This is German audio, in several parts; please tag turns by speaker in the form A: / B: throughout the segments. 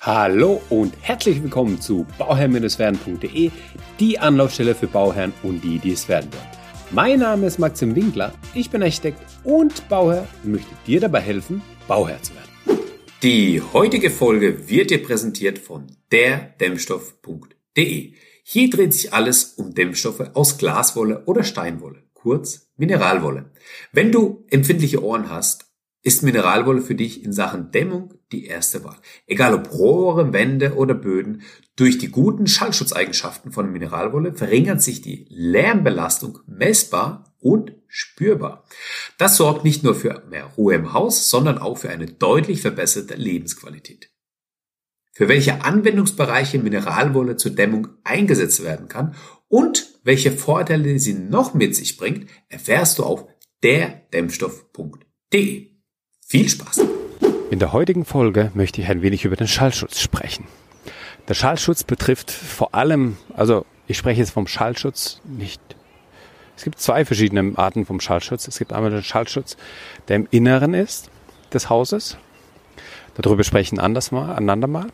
A: Hallo und herzlich willkommen zu bauherr-werden.de, die Anlaufstelle für Bauherren und die, die es werden wollen. Mein Name ist Maxim Winkler, ich bin Architekt und Bauherr und möchte dir dabei helfen, Bauherr zu werden. Die heutige Folge wird dir präsentiert von derdämmstoff.de. Hier dreht sich alles um Dämmstoffe aus Glaswolle oder Steinwolle, kurz Mineralwolle. Wenn du empfindliche Ohren hast ist Mineralwolle für dich in Sachen Dämmung die erste Wahl. Egal ob Rohre, Wände oder Böden, durch die guten Schallschutzeigenschaften von Mineralwolle verringert sich die Lärmbelastung messbar und spürbar. Das sorgt nicht nur für mehr Ruhe im Haus, sondern auch für eine deutlich verbesserte Lebensqualität. Für welche Anwendungsbereiche Mineralwolle zur Dämmung eingesetzt werden kann und welche Vorteile sie noch mit sich bringt, erfährst du auf derdämmstoff.de. Viel Spaß!
B: In der heutigen Folge möchte ich ein wenig über den Schallschutz sprechen. Der Schallschutz betrifft vor allem, also ich spreche jetzt vom Schallschutz nicht. Es gibt zwei verschiedene Arten vom Schallschutz. Es gibt einmal den Schallschutz, der im Inneren ist des Hauses. Darüber sprechen anders mal, einander mal.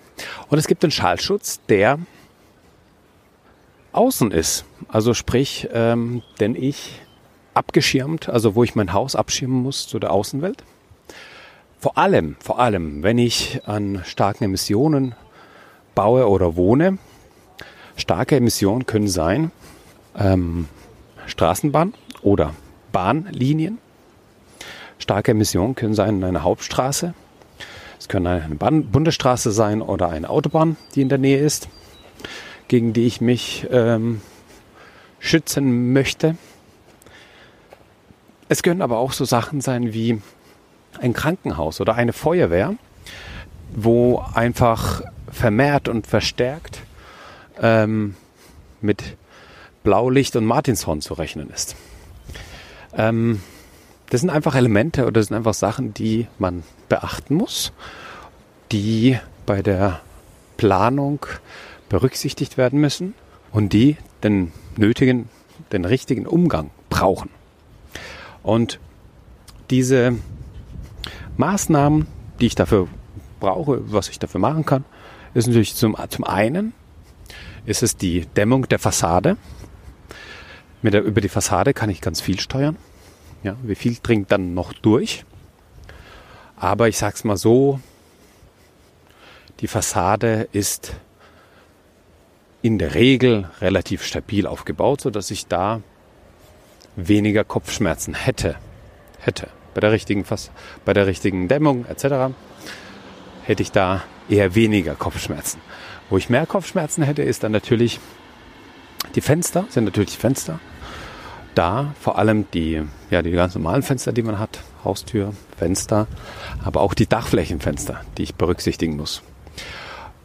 B: Und es gibt den Schallschutz, der außen ist. Also sprich, ähm, denn ich abgeschirmt, also wo ich mein Haus abschirmen muss zu der Außenwelt. Vor allem, vor allem, wenn ich an starken Emissionen baue oder wohne, starke Emissionen können sein ähm, Straßenbahn oder Bahnlinien. Starke Emissionen können sein eine Hauptstraße. Es können eine Bahn Bundesstraße sein oder eine Autobahn, die in der Nähe ist, gegen die ich mich ähm, schützen möchte. Es können aber auch so Sachen sein wie ein Krankenhaus oder eine Feuerwehr, wo einfach vermehrt und verstärkt ähm, mit Blaulicht und Martinshorn zu rechnen ist. Ähm, das sind einfach Elemente oder das sind einfach Sachen, die man beachten muss, die bei der Planung berücksichtigt werden müssen und die den nötigen, den richtigen Umgang brauchen. Und diese Maßnahmen, die ich dafür brauche, was ich dafür machen kann, ist natürlich zum, zum einen ist es die Dämmung der Fassade. Der, über die Fassade kann ich ganz viel steuern. Ja, wie viel dringt dann noch durch? Aber ich sag's mal so, die Fassade ist in der Regel relativ stabil aufgebaut, so dass ich da weniger Kopfschmerzen hätte. Hätte bei der richtigen, Fass, bei der richtigen Dämmung etc. hätte ich da eher weniger Kopfschmerzen. Wo ich mehr Kopfschmerzen hätte, ist dann natürlich die Fenster, sind natürlich Fenster. Da vor allem die, ja, die ganz normalen Fenster, die man hat, Haustür, Fenster, aber auch die Dachflächenfenster, die ich berücksichtigen muss.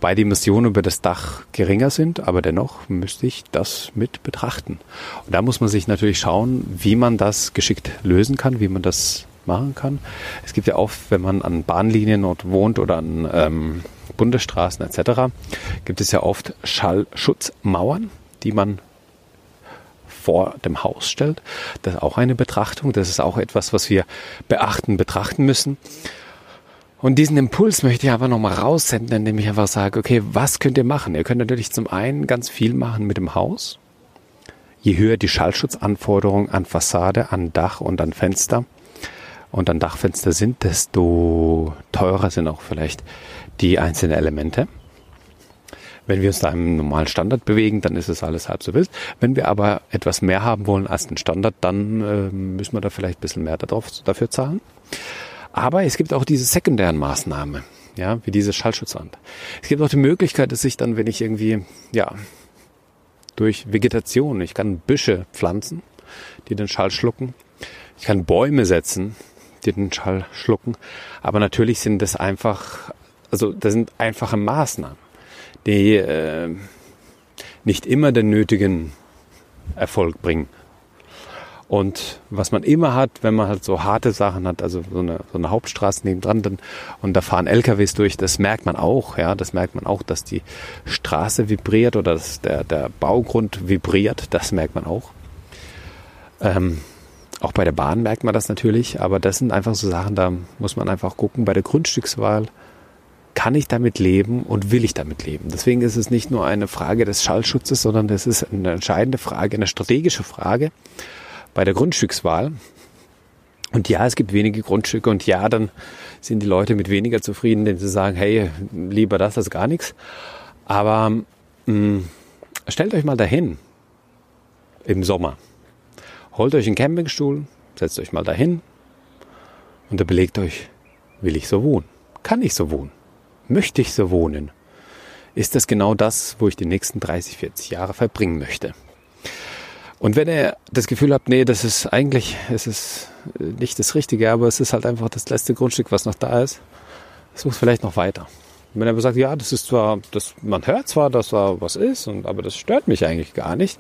B: Weil die Emissionen über das Dach geringer sind, aber dennoch müsste ich das mit betrachten. Und da muss man sich natürlich schauen, wie man das geschickt lösen kann, wie man das machen kann. Es gibt ja oft, wenn man an Bahnlinien wohnt oder an ähm, Bundesstraßen etc., gibt es ja oft Schallschutzmauern, die man vor dem Haus stellt. Das ist auch eine Betrachtung. Das ist auch etwas, was wir beachten, betrachten müssen. Und diesen Impuls möchte ich aber nochmal raussenden, indem ich einfach sage, okay, was könnt ihr machen? Ihr könnt natürlich zum einen ganz viel machen mit dem Haus. Je höher die Schallschutzanforderungen an Fassade, an Dach und an Fenster, und dann Dachfenster sind, desto teurer sind auch vielleicht die einzelnen Elemente. Wenn wir uns da im normalen Standard bewegen, dann ist es alles halb so wild. Wenn wir aber etwas mehr haben wollen als den Standard, dann äh, müssen wir da vielleicht ein bisschen mehr darauf, dafür zahlen. Aber es gibt auch diese sekundären Maßnahmen, ja, wie diese Schallschutzwand. Es gibt auch die Möglichkeit, dass ich dann, wenn ich irgendwie, ja, durch Vegetation, ich kann Büsche pflanzen, die den Schall schlucken. Ich kann Bäume setzen, den Schall schlucken. Aber natürlich sind das einfach, also das sind einfache Maßnahmen, die äh, nicht immer den nötigen Erfolg bringen. Und was man immer hat, wenn man halt so harte Sachen hat, also so eine, so eine Hauptstraße nebendran, dann, und da fahren LKWs durch, das merkt man auch, ja, das merkt man auch, dass die Straße vibriert oder dass der, der Baugrund vibriert, das merkt man auch. Ähm, auch bei der Bahn merkt man das natürlich, aber das sind einfach so Sachen, da muss man einfach gucken bei der Grundstückswahl. kann ich damit leben und will ich damit leben? Deswegen ist es nicht nur eine Frage des Schallschutzes, sondern das ist eine entscheidende Frage, eine strategische Frage bei der Grundstückswahl. Und ja, es gibt wenige Grundstücke und ja, dann sind die Leute mit weniger zufrieden, denn sie sagen, hey, lieber das als gar nichts. Aber mh, mm, stellt euch mal dahin im Sommer. Holt euch einen Campingstuhl, setzt euch mal dahin und überlegt euch, will ich so wohnen? Kann ich so wohnen? Möchte ich so wohnen? Ist das genau das, wo ich die nächsten 30, 40 Jahre verbringen möchte? Und wenn ihr das Gefühl habt, nee, das ist eigentlich, es ist nicht das Richtige, aber es ist halt einfach das letzte Grundstück, was noch da ist, sucht vielleicht noch weiter. Wenn er aber sagt, ja, das ist zwar, das, man hört zwar, dass da was ist, und, aber das stört mich eigentlich gar nicht,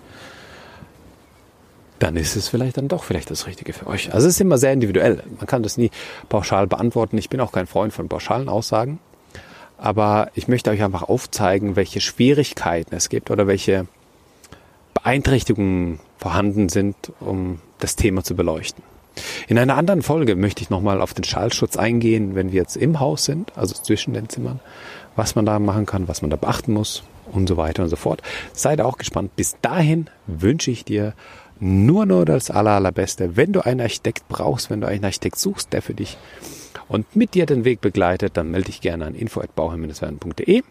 B: dann ist es vielleicht dann doch vielleicht das Richtige für euch. Also es ist immer sehr individuell. Man kann das nie pauschal beantworten. Ich bin auch kein Freund von pauschalen Aussagen. Aber ich möchte euch einfach aufzeigen, welche Schwierigkeiten es gibt oder welche Beeinträchtigungen vorhanden sind, um das Thema zu beleuchten. In einer anderen Folge möchte ich nochmal auf den Schallschutz eingehen, wenn wir jetzt im Haus sind, also zwischen den Zimmern, was man da machen kann, was man da beachten muss und so weiter und so fort. Seid auch gespannt. Bis dahin wünsche ich dir nur nur das aller, allerbeste. Wenn du einen Architekt brauchst, wenn du einen Architekt suchst, der für dich und mit dir den Weg begleitet, dann melde dich gerne an info@bauherr-werden.de.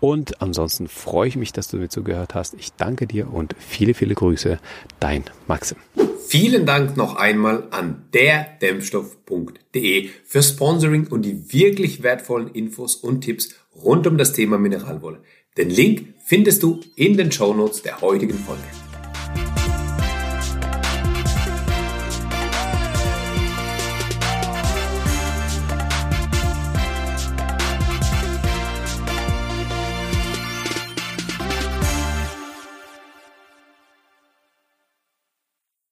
B: Und ansonsten freue ich mich, dass du mir zugehört hast. Ich danke dir und viele, viele Grüße. Dein Maxim.
A: Vielen Dank noch einmal an derdämpfstoff.de für Sponsoring und die wirklich wertvollen Infos und Tipps rund um das Thema Mineralwolle. Den Link findest du in den Shownotes der heutigen Folge.